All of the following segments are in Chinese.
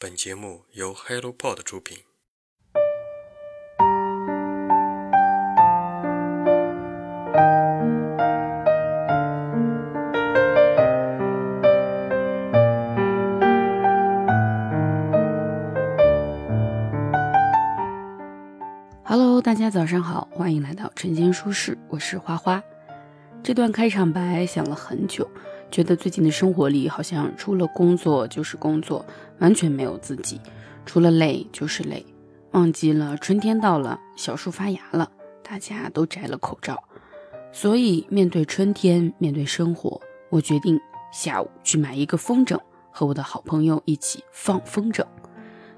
本节目由 HelloPod 出品。Hello，大家早上好，欢迎来到晨间舒适，我是花花。这段开场白想了很久，觉得最近的生活里好像除了工作就是工作，完全没有自己；除了累就是累，忘记了春天到了，小树发芽了，大家都摘了口罩。所以面对春天，面对生活，我决定下午去买一个风筝，和我的好朋友一起放风筝。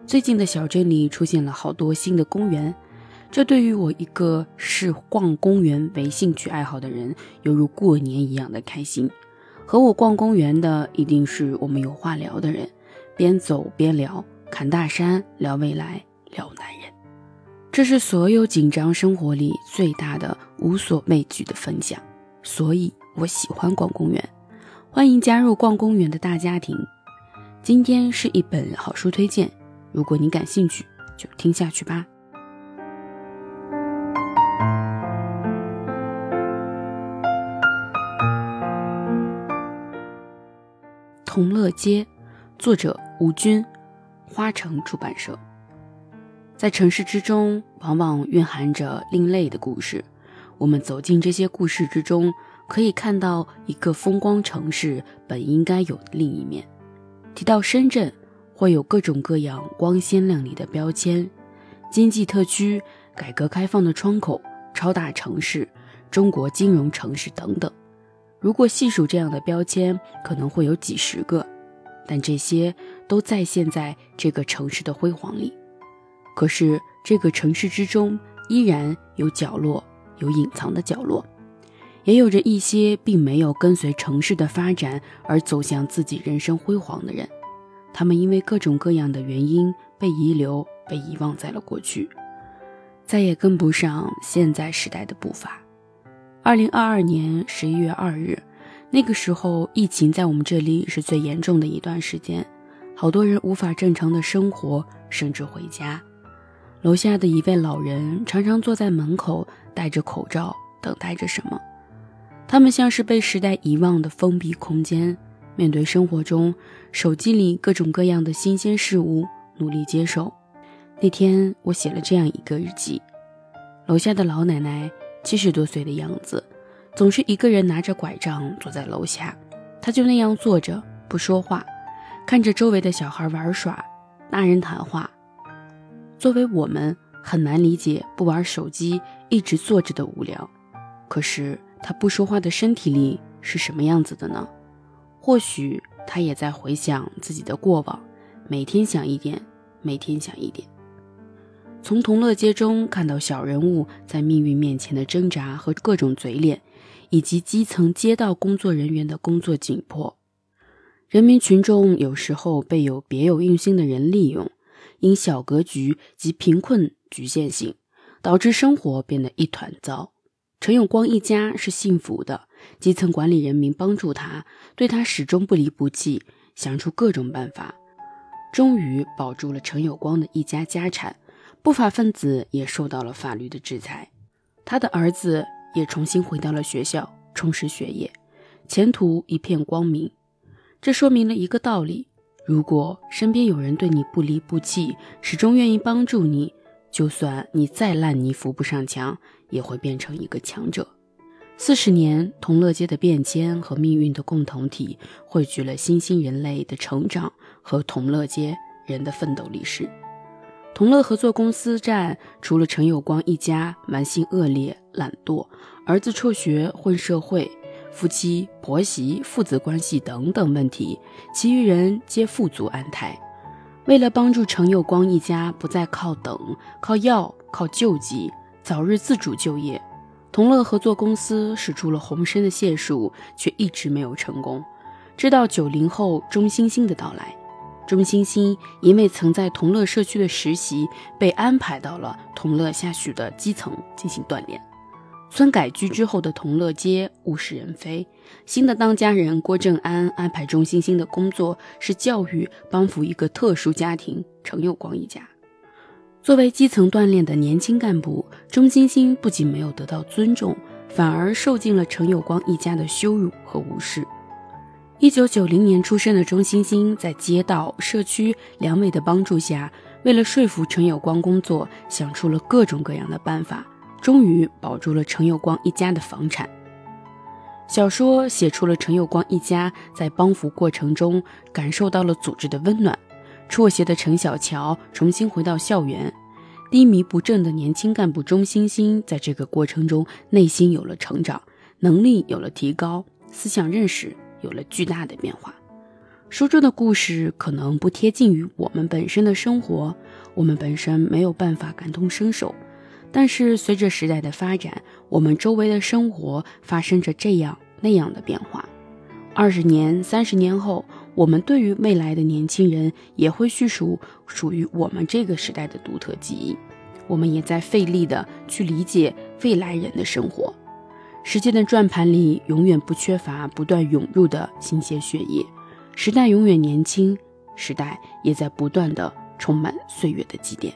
最近的小镇里出现了好多新的公园。这对于我一个视逛公园为兴趣爱好的人，犹如过年一样的开心。和我逛公园的一定是我们有话聊的人，边走边聊，侃大山，聊未来，聊男人。这是所有紧张生活里最大的无所畏惧的分享，所以我喜欢逛公园。欢迎加入逛公园的大家庭。今天是一本好书推荐，如果你感兴趣，就听下去吧。同乐街，作者吴军，花城出版社。在城市之中，往往蕴含着另类的故事。我们走进这些故事之中，可以看到一个风光城市本应该有的另一面。提到深圳，会有各种各样光鲜亮丽的标签：经济特区、改革开放的窗口、超大城市、中国金融城市等等。如果细数这样的标签，可能会有几十个，但这些都再现在这个城市的辉煌里。可是这个城市之中，依然有角落，有隐藏的角落，也有着一些并没有跟随城市的发展而走向自己人生辉煌的人。他们因为各种各样的原因被遗留、被遗忘在了过去，再也跟不上现在时代的步伐。二零二二年十一月二日，那个时候疫情在我们这里是最严重的一段时间，好多人无法正常的生活，甚至回家。楼下的一位老人常常坐在门口，戴着口罩，等待着什么。他们像是被时代遗忘的封闭空间，面对生活中手机里各种各样的新鲜事物，努力接受。那天我写了这样一个日记：楼下的老奶奶。七十多岁的样子，总是一个人拿着拐杖坐在楼下，他就那样坐着不说话，看着周围的小孩玩耍、大人谈话。作为我们很难理解不玩手机、一直坐着的无聊，可是他不说话的身体里是什么样子的呢？或许他也在回想自己的过往，每天想一点，每天想一点。从同乐街中看到小人物在命运面前的挣扎和各种嘴脸，以及基层街道工作人员的工作紧迫。人民群众有时候被有别有用心的人利用，因小格局及贫困局限性，导致生活变得一团糟。陈永光一家是幸福的，基层管理人民帮助他，对他始终不离不弃，想出各种办法，终于保住了陈有光的一家家产。不法分子也受到了法律的制裁，他的儿子也重新回到了学校，充实学业，前途一片光明。这说明了一个道理：如果身边有人对你不离不弃，始终愿意帮助你，就算你再烂泥扶不上墙，也会变成一个强者。四十年同乐街的变迁和命运的共同体，汇聚了新兴人类的成长和同乐街人的奋斗历史。同乐合作公司站除了陈有光一家蛮性恶劣、懒惰，儿子辍学混社会，夫妻婆媳父子关系等等问题，其余人皆富足安泰。为了帮助陈有光一家不再靠等、靠要、靠救济，早日自主就业，同乐合作公司使出了浑身的解数，却一直没有成功。直到九零后钟欣欣的到来。钟欣欣因为曾在同乐社区的实习，被安排到了同乐下属的基层进行锻炼。村改居之后的同乐街物是人非，新的当家人郭正安安排钟欣欣的工作是教育帮扶一个特殊家庭程有光一家。作为基层锻炼的年轻干部，钟欣欣不仅没有得到尊重，反而受尽了程有光一家的羞辱和无视。一九九零年出生的钟欣欣，在街道、社区两委的帮助下，为了说服陈有光工作，想出了各种各样的办法，终于保住了陈有光一家的房产。小说写出了陈有光一家在帮扶过程中感受到了组织的温暖。辍学的陈小乔重新回到校园，低迷不振的年轻干部钟欣欣在这个过程中内心有了成长，能力有了提高，思想认识有了巨大的变化。书中的故事可能不贴近于我们本身的生活，我们本身没有办法感同身受，但是随着时代的发展，我们周围的生活发生着这样那样的变化。二十年、三十年后。我们对于未来的年轻人也会叙述属于我们这个时代的独特记忆，我们也在费力的去理解未来人的生活。时间的转盘里永远不缺乏不断涌入的新鲜血液，时代永远年轻，时代也在不断的充满岁月的积淀。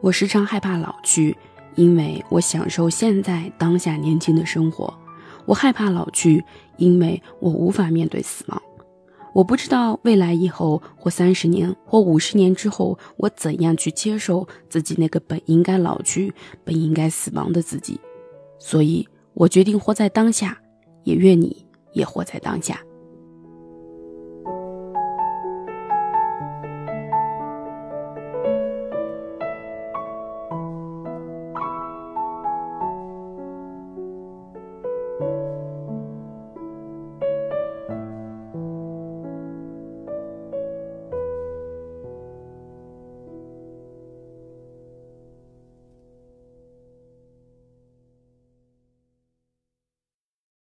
我时常害怕老去，因为我享受现在当下年轻的生活。我害怕老去，因为我无法面对死亡。我不知道未来以后或三十年或五十年之后，我怎样去接受自己那个本应该老去、本应该死亡的自己。所以，我决定活在当下，也愿你也活在当下。